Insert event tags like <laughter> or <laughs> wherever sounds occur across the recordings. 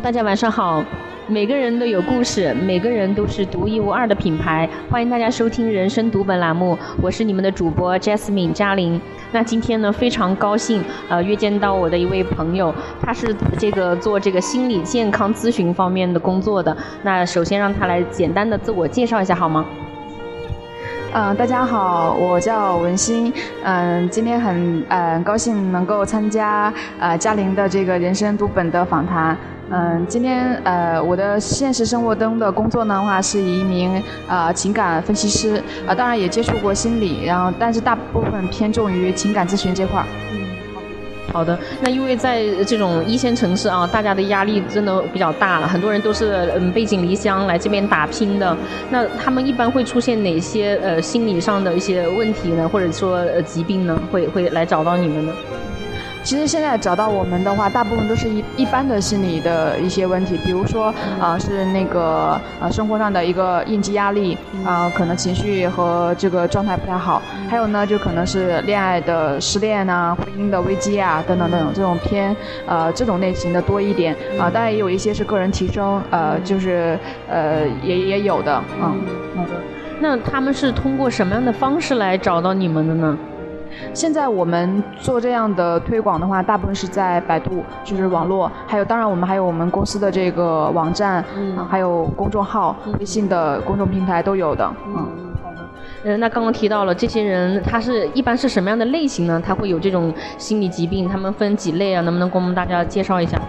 大家晚上好。每个人都有故事，每个人都是独一无二的品牌。欢迎大家收听《人生读本》栏目，我是你们的主播 Jasmine 嘉玲。那今天呢，非常高兴，呃，约见到我的一位朋友，他是这个做这个心理健康咨询方面的工作的。那首先让他来简单的自我介绍一下好吗？嗯，大家好，我叫文心。嗯，今天很嗯高兴能够参加呃嘉玲的这个人生读本的访谈。嗯，今天呃，我的现实生活中的工作呢话是一名呃情感分析师，啊，当然也接触过心理，然后但是大部分偏重于情感咨询这块儿。嗯，好的。那因为在这种一线城市啊，大家的压力真的比较大了，很多人都是嗯背井离乡来这边打拼的。那他们一般会出现哪些呃心理上的一些问题呢？或者说呃疾病呢？会会来找到你们呢？其实现在找到我们的话，大部分都是一一般的心理的一些问题，比如说啊是那个呃生活上的一个应激压力啊，可能情绪和这个状态不太好，还有呢就可能是恋爱的失恋啊、婚姻的危机啊等等等等这种偏呃这种类型的多一点啊，当然也有一些是个人提升呃就是呃也也有的嗯。好的，那他们是通过什么样的方式来找到你们的呢？现在我们做这样的推广的话，大部分是在百度，就是网络，还有当然我们还有我们公司的这个网站，嗯，还有公众号、微信的公众平台都有的，嗯，好的。嗯，那刚刚提到了这些人，他是一般是什么样的类型呢？他会有这种心理疾病，他们分几类啊？能不能给我们大家介绍一下？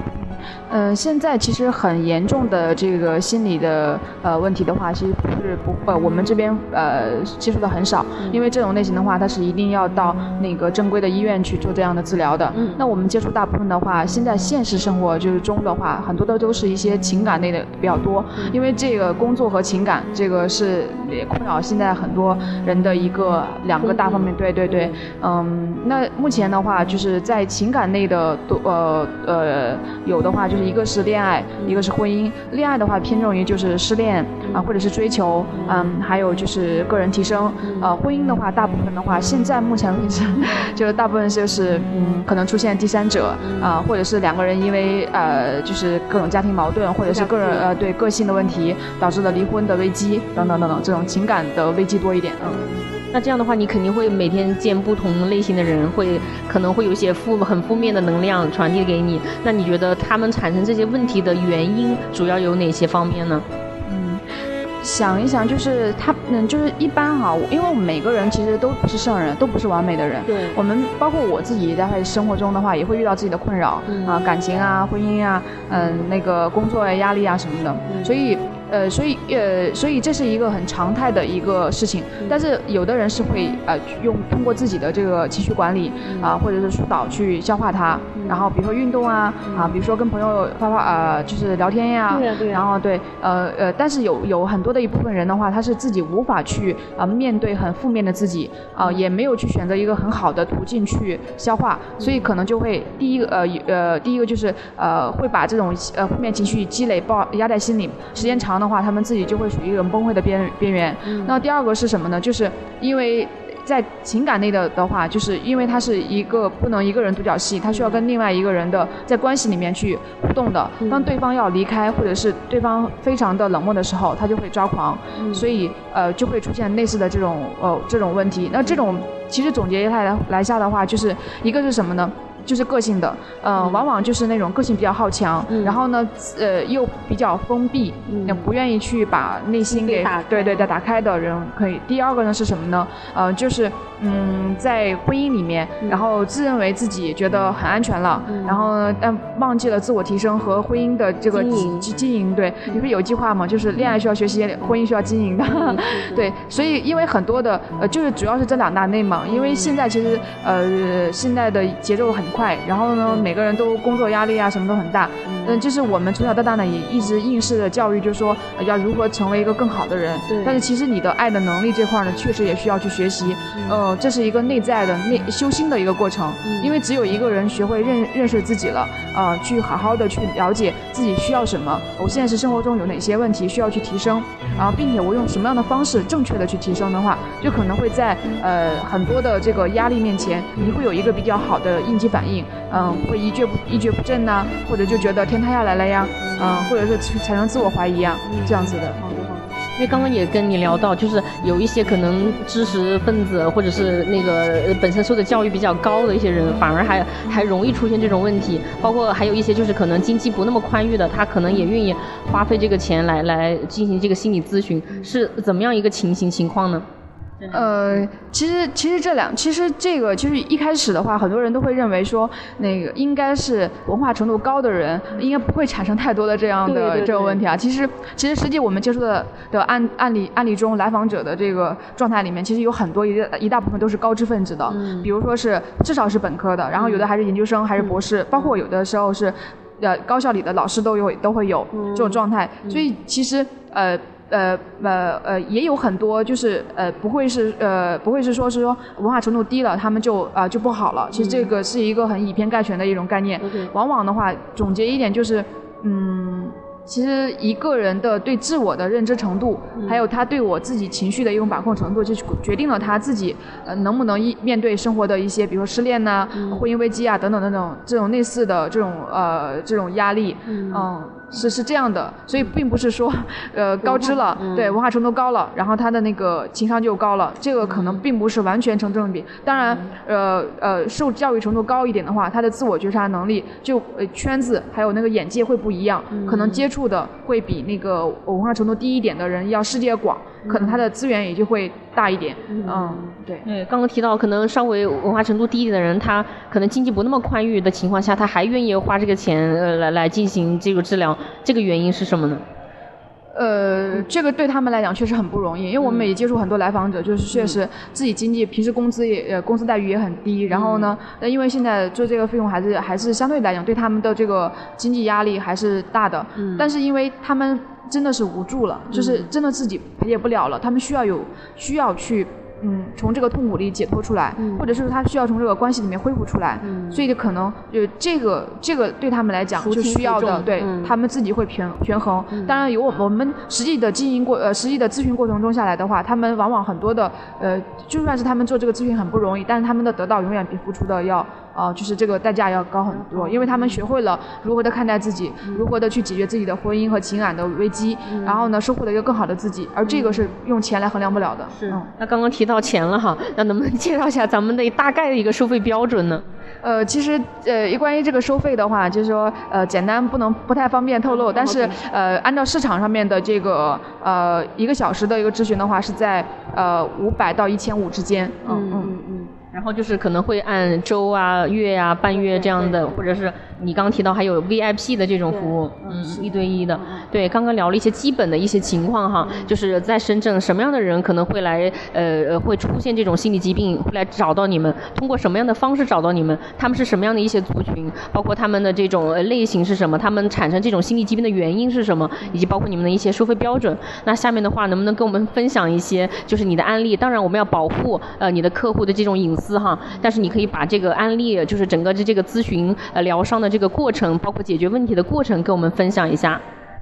嗯，现在其实很严重的这个心理的呃问题的话，其实不是不呃我们这边呃接触的很少，因为这种类型的话，它是一定要到那个正规的医院去做这样的治疗的。嗯，那我们接触大部分的话，现在现实生活就是中的话，很多的都是一些情感类的比较多，因为这个工作和情感这个是困扰现在很多人的一个两个大方面。对对对，嗯，那目前的话就是在情感类的多呃呃有的。话就是一个是恋爱，一个是婚姻。恋爱的话偏重于就是失恋啊，或者是追求，嗯，还有就是个人提升。呃，婚姻的话，大部分的话，现在目前为止，<laughs> 就是大部分就是嗯，可能出现第三者啊，或者是两个人因为呃，就是各种家庭矛盾，或者是个人呃对个性的问题导致的离婚的危机等等等等，这种情感的危机多一点嗯。那这样的话，你肯定会每天见不同类型的人，会可能会有一些负很负面的能量传递给你。那你觉得他们产生这些问题的原因主要有哪些方面呢？嗯，想一想，就是他，嗯，就是一般哈，因为我们每个人其实都不是圣人，都不是完美的人。对。我们包括我自己在生活中的话，也会遇到自己的困扰啊，感情啊，婚姻啊，嗯，那个工作压力啊什么的，所以。呃，所以呃，所以这是一个很常态的一个事情，但是有的人是会呃用通过自己的这个情绪管理啊，或者是疏导去消化它，然后比如说运动啊啊，比如说跟朋友发发呃就是聊天呀，然后对呃呃，但是有有很多的一部分人的话，他是自己无法去啊面对很负面的自己啊，也没有去选择一个很好的途径去消化，所以可能就会第一个呃呃第一个就是呃会把这种呃负面情绪积累爆压在心里，时间长。的话，他们自己就会属于一种崩溃的边边缘。那第二个是什么呢？就是因为在情感类的的话，就是因为他是一个不能一个人独角戏，他需要跟另外一个人的在关系里面去互动的。当对方要离开，或者是对方非常的冷漠的时候，他就会抓狂。所以呃，就会出现类似的这种呃这种问题。那这种其实总结下来来下的话，就是一个是什么呢？就是个性的，嗯，往往就是那种个性比较好强，然后呢，呃，又比较封闭，不愿意去把内心给对对的打开的人可以。第二个呢是什么呢？呃，就是嗯，在婚姻里面，然后自认为自己觉得很安全了，然后但忘记了自我提升和婚姻的这个经经营。对，你不是有句话吗？就是恋爱需要学习，婚姻需要经营的。对，所以因为很多的呃，就是主要是这两大类嘛。因为现在其实呃，现在的节奏很。快，然后呢，每个人都工作压力啊，什么都很大。嗯，就是我们从小到大呢，也一直应试的教育，就是说要如何成为一个更好的人。对。但是其实你的爱的能力这块呢，确实也需要去学习。呃，这是一个内在的内修心的一个过程。嗯。因为只有一个人学会认认识自己了，呃，去好好的去了解自己需要什么，我现在是生活中有哪些问题需要去提升，然后并且我用什么样的方式正确的去提升的话，就可能会在呃很多的这个压力面前，你会有一个比较好的应激反应。嗯，会一蹶不一蹶不振呐，或者就觉得天。天塌下来了呀，嗯，或者是产生自我怀疑啊，这样子的。因为刚刚也跟你聊到，就是有一些可能知识分子或者是那个本身受的教育比较高的一些人，反而还还容易出现这种问题。包括还有一些就是可能经济不那么宽裕的，他可能也愿意花费这个钱来来进行这个心理咨询，是怎么样一个情形情况呢？呃，其实其实这两，其实这个其实一开始的话，很多人都会认为说，那个应该是文化程度高的人，应该不会产生太多的这样的这个问题啊。其实其实实际我们接触的的案案例案例中，来访者的这个状态里面，其实有很多一一大部分都是高知分子的，比如说是至少是本科的，然后有的还是研究生还是博士，包括有的时候是，呃高校里的老师都有都会有这种状态，所以其实呃。呃呃呃，也有很多就是呃不会是呃不会是说是说文化程度低了，他们就啊就不好了。其实这个是一个很以偏概全的一种概念。往往的话，总结一点就是，嗯。其实一个人的对自我的认知程度，还有他对我自己情绪的一种把控程度，就决定了他自己呃能不能一面对生活的一些，比如说失恋呐、婚姻危机啊等等等等这种类似的这种呃这种压力，嗯，是是这样的。所以并不是说 <laughs> 呃高知了，对文化程度高了，然后他的那个情商就高了，这个可能并不是完全成正比。当然，呃呃受教育程度高一点的话，他的自我觉察能力就呃圈子还有那个眼界会不一样，可能接触。的会比那个文化程度低一点的人要世界广，可能他的资源也就会大一点。嗯，对。对，刚刚提到可能稍微文化程度低一点的人，他可能经济不那么宽裕的情况下，他还愿意花这个钱呃来来进行这个治疗，这个原因是什么呢？呃，这个对他们来讲确实很不容易，因为我们也接触很多来访者，就是确实自己经济平时工资也呃工资待遇也很低，然后呢，那因为现在做这个费用还是还是相对来讲对他们的这个经济压力还是大的，但是因为他们真的是无助了，就是真的自己排解不了了，他们需要有需要去。嗯，从这个痛苦里解脱出来，或者是他需要从这个关系里面恢复出来，所以可能就这个这个对他们来讲就需要的，对他们自己会权权衡。当然有我我们实际的经营过呃实际的咨询过程中下来的话，他们往往很多的呃就算是他们做这个咨询很不容易，但是他们的得到永远比付出的要。啊，就是这个代价要高很多，因为他们学会了如何的看待自己，如何的去解决自己的婚姻和情感的危机，然后呢，收获了一个更好的自己，而这个是用钱来衡量不了的。是。那刚刚提到钱了哈，那能不能介绍一下咱们的大概的一个收费标准呢？呃，其实呃，关于这个收费的话，就是说呃，简单不能不太方便透露，但是呃，按照市场上面的这个呃一个小时的一个咨询的话，是在呃五百到一千五之间。嗯嗯嗯。然后就是可能会按周啊、月啊、半月这样的，或者是你刚刚提到还有 VIP 的这种服务，嗯，一对一的。对，刚刚聊了一些基本的一些情况哈，就是在深圳什么样的人可能会来，呃，会出现这种心理疾病，会来找到你们，通过什么样的方式找到你们？他们是什么样的一些族群？包括他们的这种类型是什么？他们产生这种心理疾病的原因是什么？以及包括你们的一些收费标准。那下面的话能不能跟我们分享一些，就是你的案例？当然我们要保护呃你的客户的这种隐私。哈，但是你可以把这个案例，就是整个的这个咨询呃疗伤的这个过程，包括解决问题的过程，跟我们分享一下。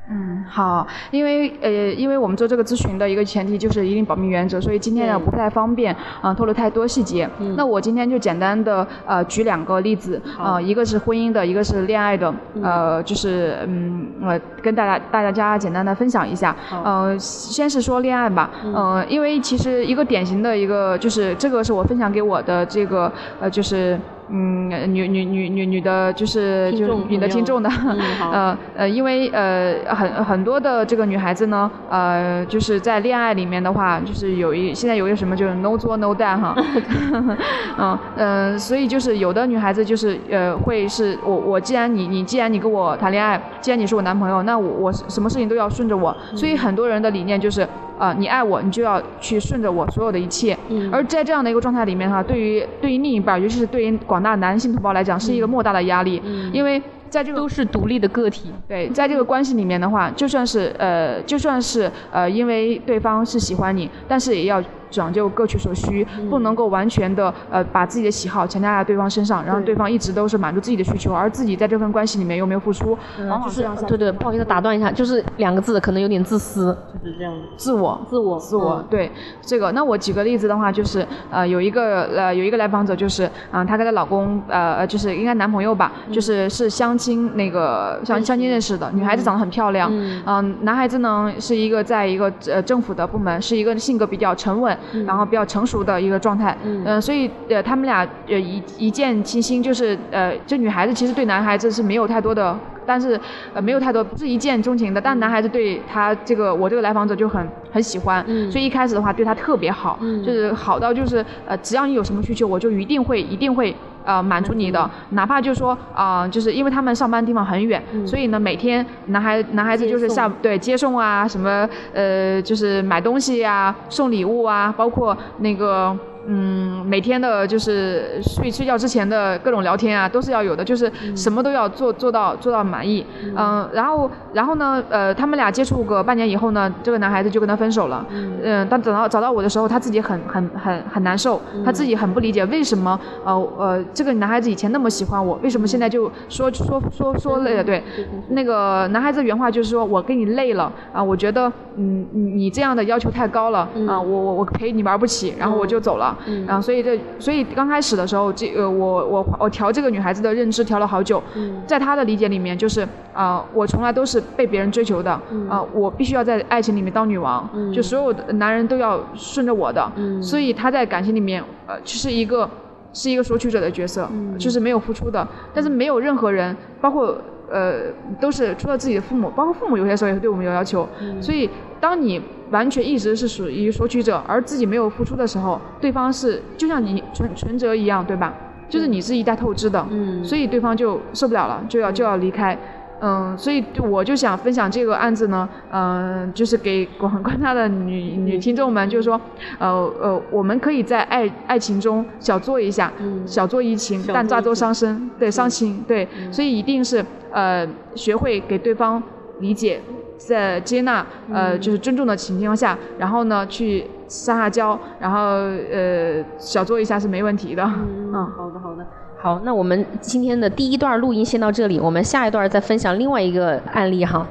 嗯，好，因为呃，因为我们做这个咨询的一个前提就是一定保密原则，所以今天呢不太方便啊透露太多细节。那我今天就简单的呃举两个例子啊，一个是婚姻的，一个是恋爱的，呃，就是嗯呃跟大家大家简单的分享一下。呃，先是说恋爱吧，呃，因为其实一个典型的一个就是这个是我分享给我的这个呃就是。嗯，女女女女女的，就是就是女的听众的，<laughs> 呃呃，因为呃很很多的这个女孩子呢，呃就是在恋爱里面的话，就是有一现在有一个什么就是 no 作 no die 哈 <laughs> <laughs> 嗯嗯，所以就是有的女孩子就是呃会是我我既然你你既然你跟我谈恋爱，既然你是我男朋友，那我我什么事情都要顺着我，所以很多人的理念就是。啊，你爱我，你就要去顺着我所有的一切。嗯。而在这样的一个状态里面哈，对于对于另一半，尤其是对于广大男性同胞来讲，是一个莫大的压力。嗯。因为在这个都是独立的个体。对，在这个关系里面的话，就算是呃，就算是呃，因为对方是喜欢你，但是也要。讲究各取所需，不能够完全的呃把自己的喜好强加在对方身上，然后对方一直都是满足自己的需求，而自己在这份关系里面又没有付出，往往是对对，不好意思打断一下，就是两个字，可能有点自私，就是这样。的，自我，自我，自我，对。这个，那我举个例子的话，就是呃有一个呃有一个来访者，就是啊她跟她老公呃就是应该男朋友吧，就是是相亲那个相相亲。认识的，女孩子长得很漂亮，嗯，男孩子呢是一个在一个呃政府的部门，是一个性格比较沉稳，然后比较成熟的一个状态，嗯，所以呃他们俩呃一一见倾心，就是呃这女孩子其实对男孩子是没有太多的。但是，呃，没有太多，不是一见钟情的。但男孩子对他这个我这个来访者就很很喜欢，所以一开始的话对他特别好，就是好到就是呃，只要你有什么需求，我就一定会一定会呃满足你的，哪怕就说啊，就是因为他们上班地方很远，所以呢每天男孩男孩子就是下对接送啊，什么呃就是买东西呀，送礼物啊，包括那个。嗯，每天的就是睡睡觉之前的各种聊天啊，都是要有的，就是什么都要做做到做到满意。嗯，然后然后呢，呃，他们俩接触个半年以后呢，这个男孩子就跟他分手了。嗯，但等到找到我的时候，他自己很很很很难受，他自己很不理解为什么呃呃这个男孩子以前那么喜欢我，为什么现在就说说说说累了？对，那个男孩子原话就是说我跟你累了啊，我觉得嗯你这样的要求太高了啊，我我我陪你玩不起，然后我就走了。嗯，然后所以这，所以刚开始的时候，这呃，我我我调这个女孩子的认知调了好久。嗯，在她的理解里面，就是啊，我从来都是被别人追求的，啊，我必须要在爱情里面当女王，就所有的男人都要顺着我的。嗯，所以她在感情里面，呃，就是一个是一个索取者的角色，就是没有付出的。但是没有任何人，包括呃，都是除了自己的父母，包括父母有些时候也会对我们有要求。所以当你。完全一直是属于索取者，而自己没有付出的时候，对方是就像你存存折一样，对吧？就是你是一袋透支的，嗯，所以对方就受不了了，就要就要离开，嗯，所以我就想分享这个案子呢，嗯，就是给广观他的女女听众们，就是说，呃呃，我们可以在爱爱情中小做一下，小做怡情，但大做伤身，对，伤情，对，所以一定是呃学会给对方理解。在接纳呃就是尊重的情况下，然后呢去撒撒娇，然后呃小做一下是没问题的。嗯，好的好的，好，那我们今天的第一段录音先到这里，我们下一段再分享另外一个案例哈。